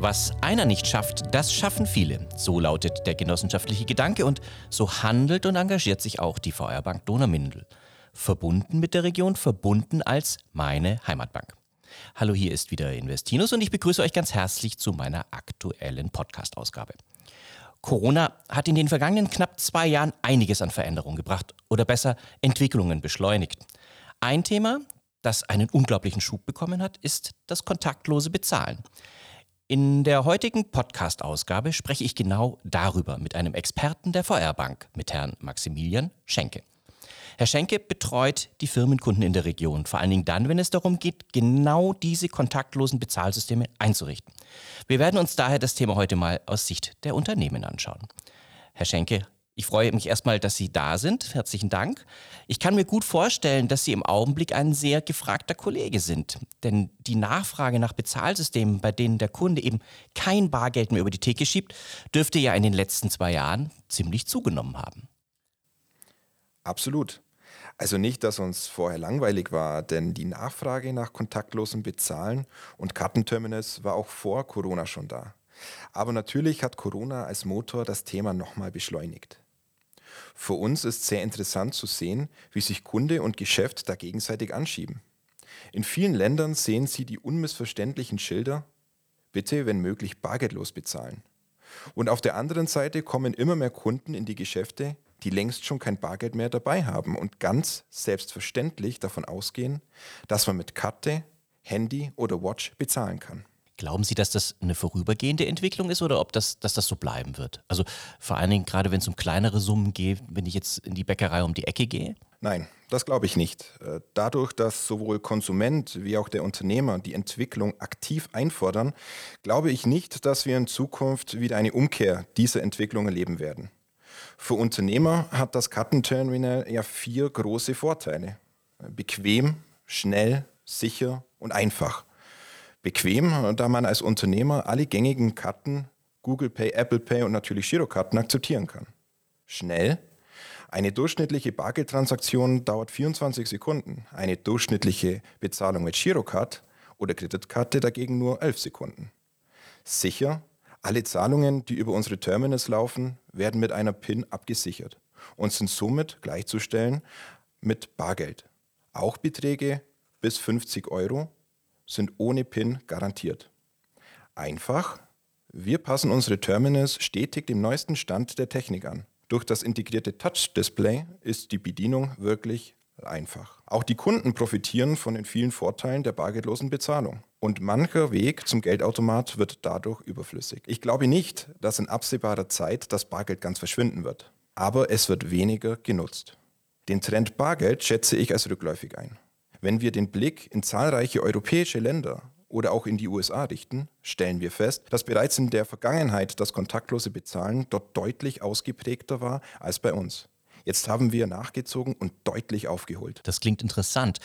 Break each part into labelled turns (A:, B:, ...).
A: Was einer nicht schafft, das schaffen viele. So lautet der genossenschaftliche Gedanke und so handelt und engagiert sich auch die VR Bank Donauwindel. Verbunden mit der Region, verbunden als meine Heimatbank. Hallo, hier ist wieder Investinus und ich begrüße euch ganz herzlich zu meiner aktuellen Podcast-Ausgabe. Corona hat in den vergangenen knapp zwei Jahren einiges an Veränderungen gebracht oder besser Entwicklungen beschleunigt. Ein Thema, das einen unglaublichen Schub bekommen hat, ist das kontaktlose Bezahlen. In der heutigen Podcast-Ausgabe spreche ich genau darüber mit einem Experten der VR-Bank, mit Herrn Maximilian Schenke. Herr Schenke betreut die Firmenkunden in der Region, vor allen Dingen dann, wenn es darum geht, genau diese kontaktlosen Bezahlsysteme einzurichten. Wir werden uns daher das Thema heute mal aus Sicht der Unternehmen anschauen. Herr Schenke, ich freue mich erstmal, dass Sie da sind. Herzlichen Dank. Ich kann mir gut vorstellen, dass Sie im Augenblick ein sehr gefragter Kollege sind. Denn die Nachfrage nach Bezahlsystemen, bei denen der Kunde eben kein Bargeld mehr über die Theke schiebt, dürfte ja in den letzten zwei Jahren ziemlich zugenommen haben.
B: Absolut. Also nicht, dass uns vorher langweilig war, denn die Nachfrage nach kontaktlosem Bezahlen und Kartenterminals war auch vor Corona schon da. Aber natürlich hat Corona als Motor das Thema nochmal beschleunigt. Für uns ist sehr interessant zu sehen, wie sich Kunde und Geschäft da gegenseitig anschieben. In vielen Ländern sehen Sie die unmissverständlichen Schilder, bitte wenn möglich bargeldlos bezahlen. Und auf der anderen Seite kommen immer mehr Kunden in die Geschäfte, die längst schon kein Bargeld mehr dabei haben und ganz selbstverständlich davon ausgehen, dass man mit Karte, Handy oder Watch bezahlen kann.
A: Glauben Sie, dass das eine vorübergehende Entwicklung ist oder ob das, dass das so bleiben wird? Also vor allen Dingen gerade, wenn es um kleinere Summen geht, wenn ich jetzt in die Bäckerei um die Ecke gehe?
B: Nein, das glaube ich nicht. Äh, dadurch, dass sowohl Konsument wie auch der Unternehmer die Entwicklung aktiv einfordern, glaube ich nicht, dass wir in Zukunft wieder eine Umkehr dieser Entwicklung erleben werden. Für Unternehmer hat das Kartenterminal ja vier große Vorteile. Bequem, schnell, sicher und einfach. Bequem, da man als Unternehmer alle gängigen Karten, Google Pay, Apple Pay und natürlich Girokarten akzeptieren kann. Schnell. Eine durchschnittliche Bargeldtransaktion dauert 24 Sekunden. Eine durchschnittliche Bezahlung mit Girocard oder Kreditkarte dagegen nur 11 Sekunden. Sicher. Alle Zahlungen, die über unsere Terminals laufen, werden mit einer PIN abgesichert und sind somit gleichzustellen mit Bargeld. Auch Beträge bis 50 Euro sind ohne PIN garantiert. Einfach, wir passen unsere Terminals stetig dem neuesten Stand der Technik an. Durch das integrierte Touch-Display ist die Bedienung wirklich einfach. Auch die Kunden profitieren von den vielen Vorteilen der bargeldlosen Bezahlung. Und mancher Weg zum Geldautomat wird dadurch überflüssig. Ich glaube nicht, dass in absehbarer Zeit das Bargeld ganz verschwinden wird. Aber es wird weniger genutzt. Den Trend Bargeld schätze ich als rückläufig ein. Wenn wir den Blick in zahlreiche europäische Länder oder auch in die USA richten, stellen wir fest, dass bereits in der Vergangenheit das kontaktlose Bezahlen dort deutlich ausgeprägter war als bei uns. Jetzt haben wir nachgezogen und deutlich aufgeholt.
A: Das klingt interessant.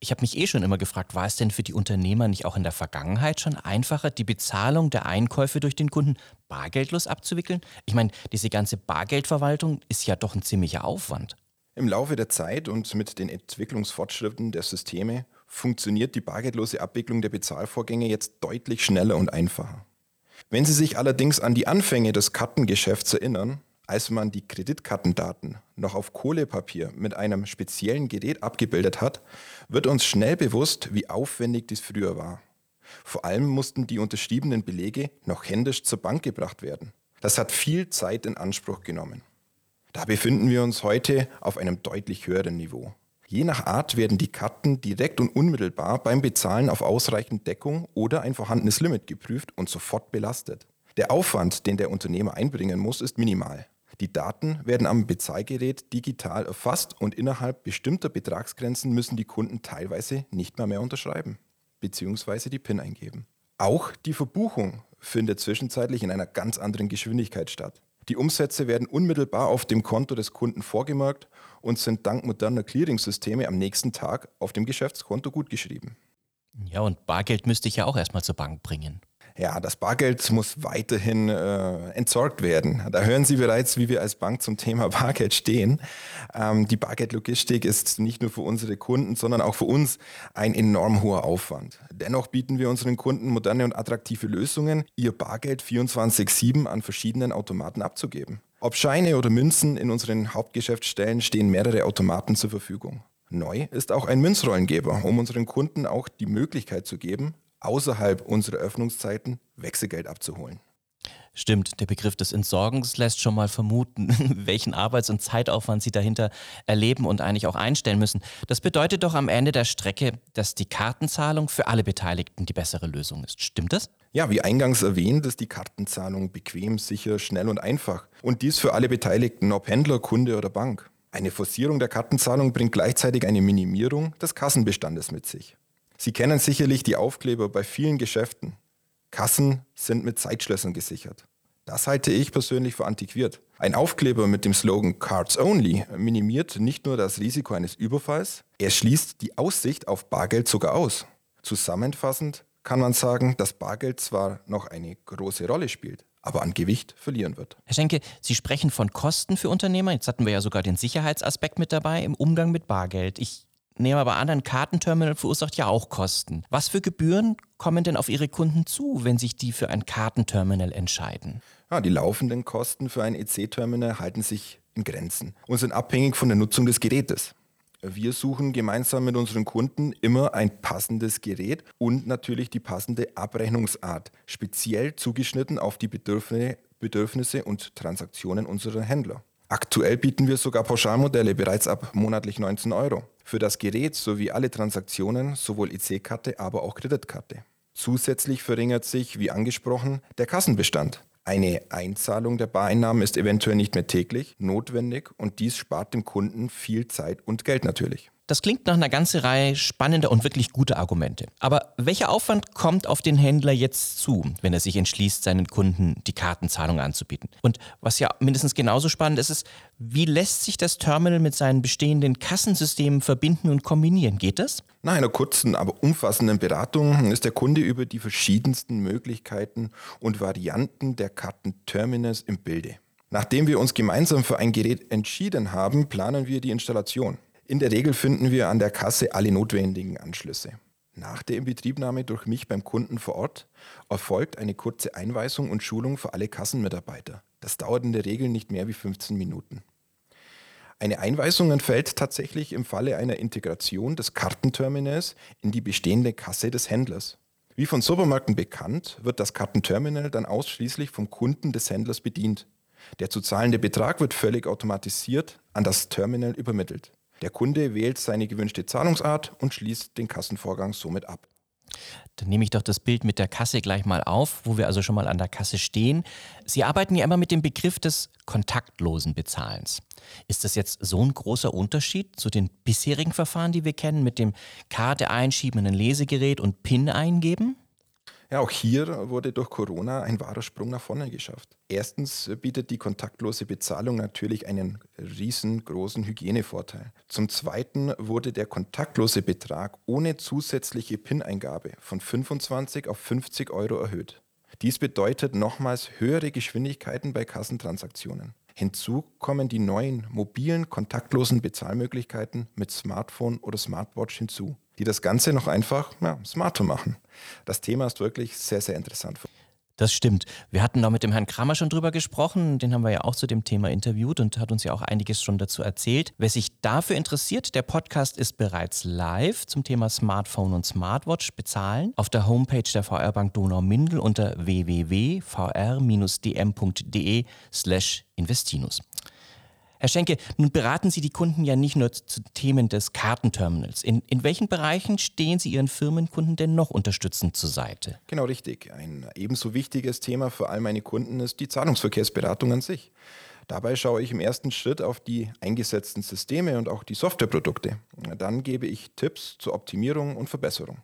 A: Ich habe mich eh schon immer gefragt, war es denn für die Unternehmer nicht auch in der Vergangenheit schon einfacher, die Bezahlung der Einkäufe durch den Kunden bargeldlos abzuwickeln? Ich meine, diese ganze Bargeldverwaltung ist ja doch ein ziemlicher Aufwand.
B: Im Laufe der Zeit und mit den Entwicklungsfortschritten der Systeme funktioniert die bargeldlose Abwicklung der Bezahlvorgänge jetzt deutlich schneller und einfacher. Wenn Sie sich allerdings an die Anfänge des Kartengeschäfts erinnern, als man die Kreditkartendaten noch auf Kohlepapier mit einem speziellen Gerät abgebildet hat, wird uns schnell bewusst, wie aufwendig dies früher war. Vor allem mussten die unterschriebenen Belege noch händisch zur Bank gebracht werden. Das hat viel Zeit in Anspruch genommen. Da befinden wir uns heute auf einem deutlich höheren Niveau. Je nach Art werden die Karten direkt und unmittelbar beim Bezahlen auf ausreichend Deckung oder ein vorhandenes Limit geprüft und sofort belastet. Der Aufwand, den der Unternehmer einbringen muss, ist minimal. Die Daten werden am Bezahlgerät digital erfasst und innerhalb bestimmter Betragsgrenzen müssen die Kunden teilweise nicht mehr mehr unterschreiben bzw. die PIN eingeben. Auch die Verbuchung findet zwischenzeitlich in einer ganz anderen Geschwindigkeit statt. Die Umsätze werden unmittelbar auf dem Konto des Kunden vorgemerkt und sind dank moderner Clearing-Systeme am nächsten Tag auf dem Geschäftskonto gutgeschrieben.
A: Ja, und Bargeld müsste ich ja auch erstmal zur Bank bringen.
B: Ja, das Bargeld muss weiterhin äh, entsorgt werden. Da hören Sie bereits, wie wir als Bank zum Thema Bargeld stehen. Ähm, die Bargeldlogistik ist nicht nur für unsere Kunden, sondern auch für uns ein enorm hoher Aufwand. Dennoch bieten wir unseren Kunden moderne und attraktive Lösungen, ihr Bargeld 24-7 an verschiedenen Automaten abzugeben. Ob Scheine oder Münzen in unseren Hauptgeschäftsstellen stehen mehrere Automaten zur Verfügung. Neu ist auch ein Münzrollengeber, um unseren Kunden auch die Möglichkeit zu geben, außerhalb unserer Öffnungszeiten Wechselgeld abzuholen.
A: Stimmt, der Begriff des Entsorgens lässt schon mal vermuten, welchen Arbeits- und Zeitaufwand Sie dahinter erleben und eigentlich auch einstellen müssen. Das bedeutet doch am Ende der Strecke, dass die Kartenzahlung für alle Beteiligten die bessere Lösung ist. Stimmt das?
B: Ja, wie eingangs erwähnt, ist die Kartenzahlung bequem, sicher, schnell und einfach. Und dies für alle Beteiligten, ob Händler, Kunde oder Bank. Eine Forcierung der Kartenzahlung bringt gleichzeitig eine Minimierung des Kassenbestandes mit sich. Sie kennen sicherlich die Aufkleber bei vielen Geschäften. Kassen sind mit Zeitschlössern gesichert. Das halte ich persönlich für antiquiert. Ein Aufkleber mit dem Slogan Cards Only minimiert nicht nur das Risiko eines Überfalls, er schließt die Aussicht auf Bargeld sogar aus. Zusammenfassend kann man sagen, dass Bargeld zwar noch eine große Rolle spielt, aber an Gewicht verlieren wird.
A: Herr Schenke, Sie sprechen von Kosten für Unternehmer. Jetzt hatten wir ja sogar den Sicherheitsaspekt mit dabei im Umgang mit Bargeld. Ich nehme aber an, ein Kartenterminal verursacht ja auch Kosten. Was für Gebühren kommen denn auf Ihre Kunden zu, wenn sich die für ein Kartenterminal entscheiden?
B: Ja, die laufenden Kosten für ein EC-Terminal halten sich in Grenzen und sind abhängig von der Nutzung des Gerätes. Wir suchen gemeinsam mit unseren Kunden immer ein passendes Gerät und natürlich die passende Abrechnungsart, speziell zugeschnitten auf die Bedürfnisse und Transaktionen unserer Händler. Aktuell bieten wir sogar Pauschalmodelle bereits ab monatlich 19 Euro. Für das Gerät sowie alle Transaktionen, sowohl EC-Karte, aber auch Kreditkarte. Zusätzlich verringert sich, wie angesprochen, der Kassenbestand. Eine Einzahlung der Bareinnahmen ist eventuell nicht mehr täglich notwendig und dies spart dem Kunden viel Zeit und Geld natürlich.
A: Das klingt nach einer ganzen Reihe spannender und wirklich guter Argumente. Aber welcher Aufwand kommt auf den Händler jetzt zu, wenn er sich entschließt, seinen Kunden die Kartenzahlung anzubieten? Und was ja mindestens genauso spannend ist, ist, wie lässt sich das Terminal mit seinen bestehenden Kassensystemen verbinden und kombinieren? Geht das?
B: Nach einer kurzen, aber umfassenden Beratung ist der Kunde über die verschiedensten Möglichkeiten und Varianten der Kartenterminals im Bilde. Nachdem wir uns gemeinsam für ein Gerät entschieden haben, planen wir die Installation. In der Regel finden wir an der Kasse alle notwendigen Anschlüsse. Nach der Inbetriebnahme durch mich beim Kunden vor Ort erfolgt eine kurze Einweisung und Schulung für alle Kassenmitarbeiter. Das dauert in der Regel nicht mehr wie 15 Minuten. Eine Einweisung entfällt tatsächlich im Falle einer Integration des Kartenterminals in die bestehende Kasse des Händlers. Wie von Supermärkten bekannt, wird das Kartenterminal dann ausschließlich vom Kunden des Händlers bedient. Der zu zahlende Betrag wird völlig automatisiert an das Terminal übermittelt. Der Kunde wählt seine gewünschte Zahlungsart und schließt den Kassenvorgang somit ab.
A: Dann nehme ich doch das Bild mit der Kasse gleich mal auf, wo wir also schon mal an der Kasse stehen. Sie arbeiten ja immer mit dem Begriff des kontaktlosen Bezahlens. Ist das jetzt so ein großer Unterschied zu den bisherigen Verfahren, die wir kennen, mit dem Karte einschieben in ein Lesegerät und PIN eingeben?
B: Ja, auch hier wurde durch Corona ein wahrer Sprung nach vorne geschafft. Erstens bietet die kontaktlose Bezahlung natürlich einen riesengroßen Hygienevorteil. Zum Zweiten wurde der kontaktlose Betrag ohne zusätzliche PIN-Eingabe von 25 auf 50 Euro erhöht. Dies bedeutet nochmals höhere Geschwindigkeiten bei Kassentransaktionen. Hinzu kommen die neuen mobilen kontaktlosen Bezahlmöglichkeiten mit Smartphone oder Smartwatch hinzu die das Ganze noch einfach ja, smarter machen. Das Thema ist wirklich sehr, sehr interessant.
A: Das stimmt. Wir hatten da mit dem Herrn Kramer schon drüber gesprochen. Den haben wir ja auch zu dem Thema interviewt und hat uns ja auch einiges schon dazu erzählt. Wer sich dafür interessiert, der Podcast ist bereits live zum Thema Smartphone und Smartwatch bezahlen auf der Homepage der VR Bank Donau-Mindel unter www.vr-dm.de slash investinus. Herr Schenke, nun beraten Sie die Kunden ja nicht nur zu Themen des Kartenterminals. In, in welchen Bereichen stehen Sie Ihren Firmenkunden denn noch unterstützend zur Seite?
B: Genau richtig. Ein ebenso wichtiges Thema für all meine Kunden ist die Zahlungsverkehrsberatung an sich. Dabei schaue ich im ersten Schritt auf die eingesetzten Systeme und auch die Softwareprodukte. Dann gebe ich Tipps zur Optimierung und Verbesserung.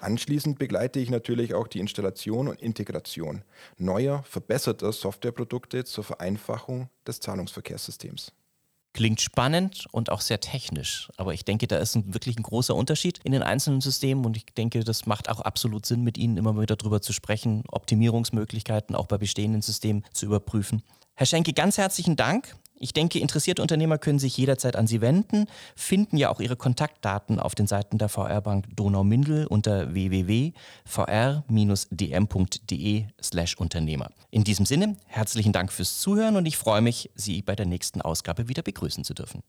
B: Anschließend begleite ich natürlich auch die Installation und Integration neuer, verbesserter Softwareprodukte zur Vereinfachung des Zahlungsverkehrssystems.
A: Klingt spannend und auch sehr technisch. Aber ich denke, da ist ein, wirklich ein großer Unterschied in den einzelnen Systemen und ich denke, das macht auch absolut Sinn, mit Ihnen immer wieder darüber zu sprechen, Optimierungsmöglichkeiten auch bei bestehenden Systemen zu überprüfen. Herr Schenke, ganz herzlichen Dank. Ich denke, interessierte Unternehmer können sich jederzeit an Sie wenden, finden ja auch Ihre Kontaktdaten auf den Seiten der VR Bank Donau-Mindel unter www.vr-dm.de slash Unternehmer. In diesem Sinne, herzlichen Dank fürs Zuhören und ich freue mich, Sie bei der nächsten Ausgabe wieder begrüßen zu dürfen.